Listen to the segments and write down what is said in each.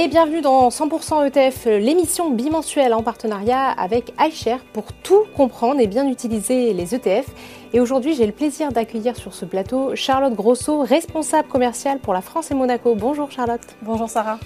et bienvenue dans 100% ETF, l'émission bimensuelle en partenariat avec iShare pour tout comprendre et bien utiliser les ETF. Et aujourd'hui, j'ai le plaisir d'accueillir sur ce plateau Charlotte Grosso, responsable commerciale pour la France et Monaco. Bonjour Charlotte. Bonjour Sarah.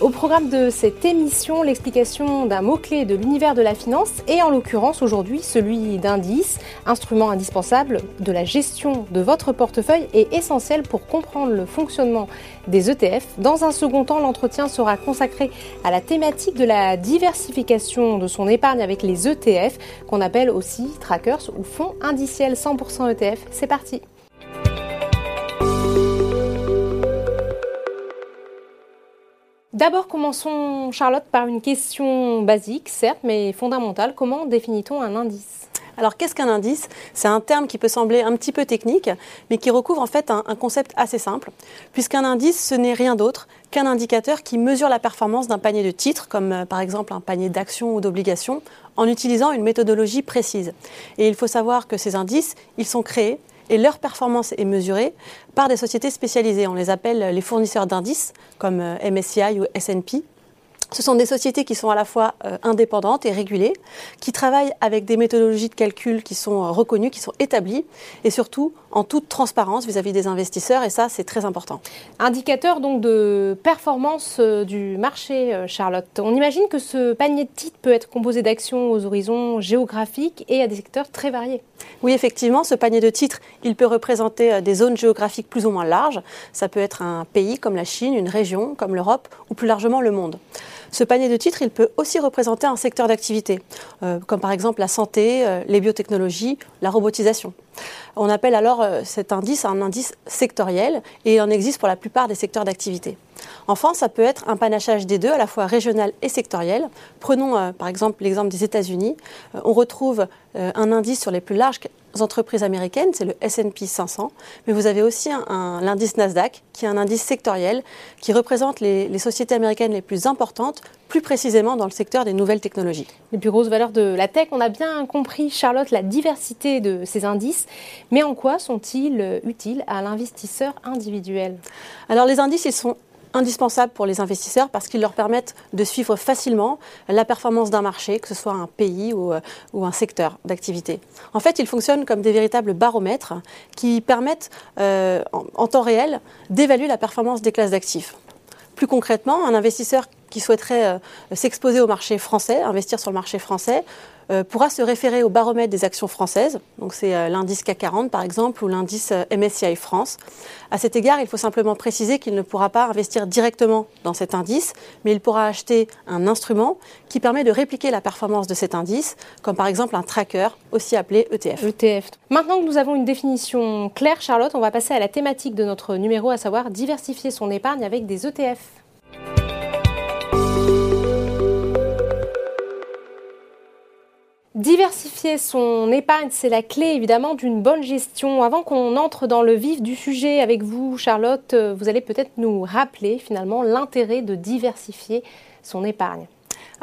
Au programme de cette émission, l'explication d'un mot-clé de l'univers de la finance et en l'occurrence aujourd'hui celui d'indice, instrument indispensable de la gestion de votre portefeuille et essentiel pour comprendre le fonctionnement des ETF. Dans un second temps, l'entretien sera consacré à la thématique de la diversification de son épargne avec les ETF, qu'on appelle aussi trackers ou fonds indiciels 100% ETF. C'est parti D'abord, commençons, Charlotte, par une question basique, certes, mais fondamentale. Comment définit-on un indice? Alors qu'est-ce qu'un indice? C'est un terme qui peut sembler un petit peu technique, mais qui recouvre en fait un, concept assez simple, puisqu'un indice, ce n'est rien d'autre qu'un indicateur qui mesure la performance d'un panier de titres, comme euh, par exemple un panier d'actions ou d'obligations, en utilisant une méthodologie précise. Et il faut savoir que ces indices, ils sont créés et leur performance est mesurée par des sociétés spécialisées. On les appelle les fournisseurs d'indices, comme euh, MSCI ou S&P. Ce sont des sociétés qui sont à la fois euh, indépendantes et régulées, qui travaillent avec des méthodologies de calcul qui sont euh, reconnues, qui sont établies, et surtout en toute transparence vis-à-vis des investisseurs, et ça, c'est très important. Indicateur donc de performance euh, du marché, Charlotte. On imagine que ce panier de titres peut être composé d'actions aux horizons géographiques et à des secteurs très variés. Oui, effectivement, ce panier de titres, il peut représenter des zones géographiques plus ou moins larges. Ça peut être un pays comme la Chine, une région comme l'Europe, ou plus largement le monde. Ce panier de titres, il peut aussi représenter un secteur d'activité, euh, comme par exemple la santé, euh, les biotechnologies, la robotisation. On appelle alors euh, cet indice un indice sectoriel et il en existe pour la plupart des secteurs d'activité. Enfin, ça peut être un panachage des deux, à la fois régional et sectoriel. Prenons par exemple l'exemple des États-Unis. on retrouve un indice sur les plus larges entreprises américaines, c'est le S&P 500, mais vous avez aussi l'indice Nasdaq, qui est un indice sectoriel qui représente les, sociétés américaines les plus importantes, plus précisément dans le secteur des nouvelles technologies. Les plus grosses valeurs de la tech, on a bien compris, Charlotte, la diversité de ces indices, mais en quoi sont-ils utiles à l'investisseur individuel? Alors les indices, ils sont indispensables pour les investisseurs parce qu'ils leur permettent de suivre facilement la performance d'un marché, que ce soit un pays ou, euh, un secteur d'activité. En fait, ils fonctionnent comme des véritables baromètres qui permettent euh, en, temps réel d'évaluer la performance des classes d'actifs. Plus concrètement, un investisseur qui souhaiterait euh, s'exposer au marché français, investir sur le marché français, pourra se référer au baromètre des actions françaises. Donc c'est euh, l'indice CAC 40 par exemple ou l'indice MSCI France. À cet égard, il faut simplement préciser qu'il ne pourra pas investir directement dans cet indice, mais il pourra acheter un instrument qui permet de répliquer la performance de cet indice, comme par exemple un tracker, aussi appelé ETF. ETF. Maintenant que nous avons une définition claire, Charlotte, on va passer à la thématique de notre numéro, à savoir diversifier son épargne avec des ETF. Diversifier son épargne, c'est la clé évidemment d'une bonne gestion. Avant qu'on entre dans le vif du sujet avec vous, Charlotte, euh, vous allez peut-être nous rappeler finalement l'intérêt de diversifier son épargne.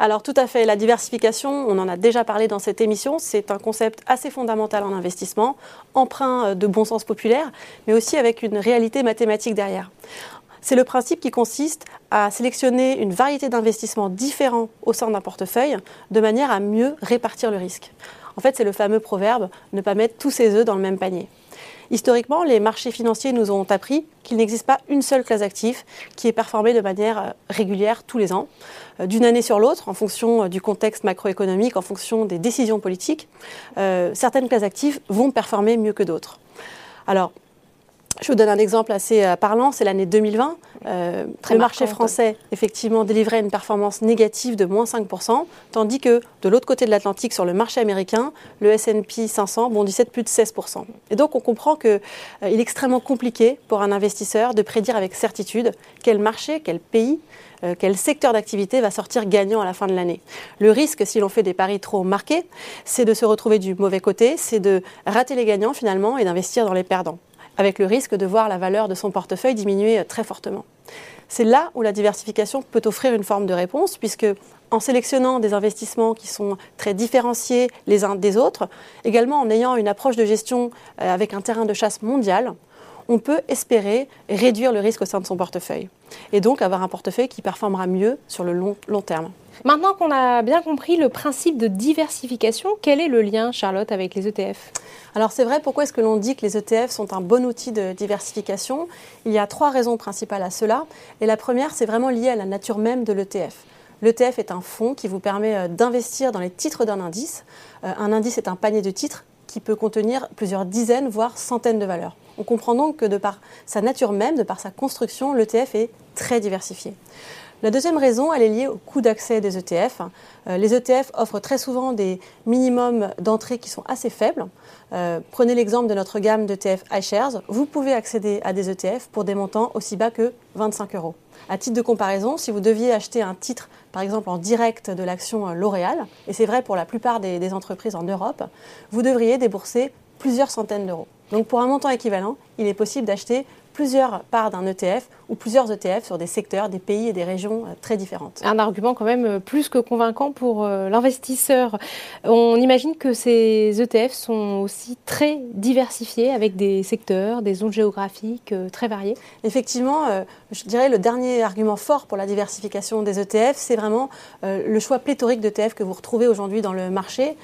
Alors tout à fait, la diversification, on en a déjà parlé dans cette émission, c'est un concept assez fondamental en investissement, emprunt euh, de bon sens populaire, mais aussi avec une réalité mathématique derrière. C'est le principe qui consiste à sélectionner une variété d'investissements différents au sein d'un portefeuille de manière à mieux répartir le risque. En fait, c'est le fameux proverbe ne pas mettre tous ses œufs dans le même panier. Historiquement, les marchés financiers nous ont appris qu'il n'existe pas une seule classe d'actifs qui est performée de manière euh, régulière tous les ans. Euh, d'une année sur l'autre, en fonction euh, du contexte macroéconomique, en fonction des décisions politiques, certaines classes d'actifs vont performer mieux que d'autres. Alors, je vous donne un exemple assez euh, parlant, c'est l'année 2020. Euh, le marché français, effectivement, délivrait une performance négative de moins 5%, tandis que de l'autre côté de l'Atlantique, sur le marché américain, le S&P 500 bondissait de plus de 16%. Et donc, on comprend qu'il euh, est extrêmement compliqué pour un investisseur de prédire avec certitude quel marché, quel pays, quel secteur d'activité va sortir gagnant à la fin de l'année. Le risque, si l'on fait des paris trop marqués, c'est de se retrouver du mauvais côté, c'est de rater les gagnants finalement et d'investir dans les perdants avec le risque de voir la valeur de son portefeuille diminuer très fortement. C'est là où la diversification peut offrir une forme de réponse, puisque en sélectionnant des investissements qui sont très différenciés les uns des autres, également en ayant une approche de gestion euh, avec un terrain de chasse mondial, on peut espérer réduire le risque au sein de son portefeuille. et donc avoir un portefeuille qui performera mieux sur le long, long terme. Maintenant qu'on a bien compris le principe de diversification, quel est le lien, Charlotte, avec les ETF alors c'est vrai, pourquoi est-ce que l'on dit que les ETF sont un bon outil de diversification? Il y a trois raisons principales à cela. Et la première, c'est vraiment lié à la nature même de l'ETF. L'ETF est un fonds qui vous permet euh, d'investir dans les titres d'un indice. Euh, un indice est un panier de titres qui peut contenir plusieurs dizaines, voire centaines de valeurs. On comprend donc que de par sa nature même, de par sa construction, l'ETF est très diversifié. La deuxième raison, elle est liée au coût d'accès des ETF. Euh, les ETF offrent très souvent des minimums d'entrée qui sont assez faibles. Euh, prenez l'exemple de notre gamme d'ETF iShares. Vous pouvez accéder à des ETF pour des montants aussi bas que 25 euros. À titre de comparaison, si vous deviez acheter un titre, par exemple en direct de l'action L'Oréal, et c'est vrai pour la plupart des entreprises en Europe, vous devriez débourser plusieurs centaines d'euros. Donc pour un montant équivalent, il est possible d'acheter plusieurs parts d'un ETF ou plusieurs ETF sur des secteurs, des pays et des régions euh, très différentes. Un argument quand même euh, plus que convaincant pour euh, l'investisseur. On imagine que ces ETF sont aussi très diversifiés avec des secteurs, des zones géographiques très variées. Effectivement, je dirais le dernier argument fort pour la diversification des ETF, c'est vraiment le choix pléthorique d'ETF que vous retrouvez aujourd'hui dans le marché.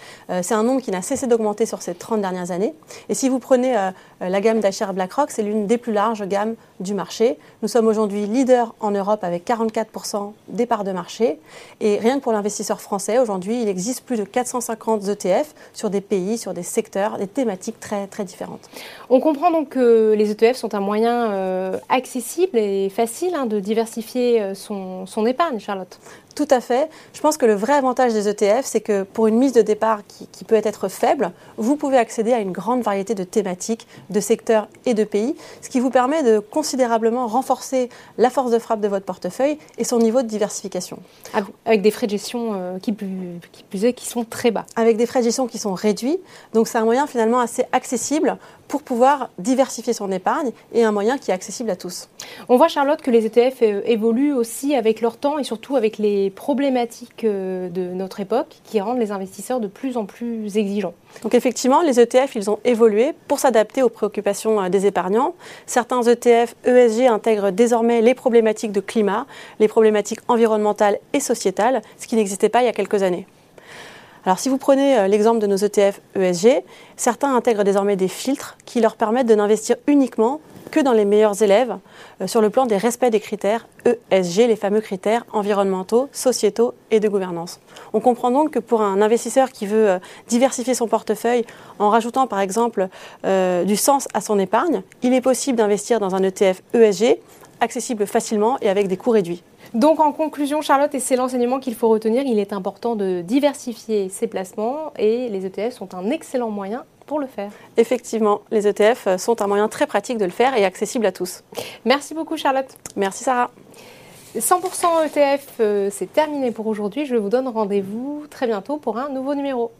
C'est un nombre qui n'a cessé d'augmenter sur ces 30 dernières années. Et si vous prenez la gamme d'HR BlackRock, c'est l'une des plus larges gammes du marché. Nous sommes aujourd'hui leader en Europe avec 44% des parts de marché. Et rien que pour l'investisseur français, aujourd'hui, il existe plus de 450 ETF sur des pays, sur des secteurs, des thématiques très, très différentes. On comprend donc que les ETF sont un moyen euh, accessible et facile hein, de diversifier euh, son, son épargne, Charlotte. Tout à fait. Je pense que le vrai avantage des ETF, c'est que pour une mise de départ qui, peut être faible, vous pouvez accéder à une grande variété de thématiques, de secteurs et de pays, ce qui vous permet de considérablement renforcer la force de frappe de votre portefeuille et son niveau de diversification. Avec des frais de gestion euh, qui, qui, qui sont très bas. Avec des frais de gestion qui sont réduits. Donc c'est un moyen finalement assez accessible pour pouvoir diversifier son épargne et un moyen qui est accessible à tous. On voit, Charlotte, que les ETF euh, évoluent aussi avec leur temps et surtout avec les problématiques euh, de notre époque qui rendent les investisseurs de plus en plus exigeants. Donc effectivement, les ETF, ils ont évolué pour s'adapter aux préoccupations des épargnants. Certains ETF ESG intègrent désormais les problématiques de climat, les problématiques environnementales et sociétales, ce qui n'existait pas il y a quelques années. Alors si vous prenez euh, l'exemple de nos ETF ESG, certains intègrent désormais des filtres qui leur permettent de n'investir uniquement que dans les meilleurs élèves euh, sur le plan des respects des critères ESG, les fameux critères environnementaux, sociétaux et de gouvernance. On comprend donc que pour un investisseur qui veut euh, diversifier son portefeuille en rajoutant par exemple du sens à son épargne, il est possible d'investir dans un ETF ESG accessible facilement et avec des coûts réduits. Donc en conclusion, Charlotte, et c'est l'enseignement qu'il faut retenir, il est important de diversifier ses placements et les ETF sont un excellent moyen pour le faire. Effectivement, les ETF sont un moyen très pratique de le faire et accessible à tous. Merci beaucoup Charlotte. Merci Sarah. 100% ETF, c'est terminé pour aujourd'hui. Je vous donne rendez-vous très bientôt pour un nouveau numéro.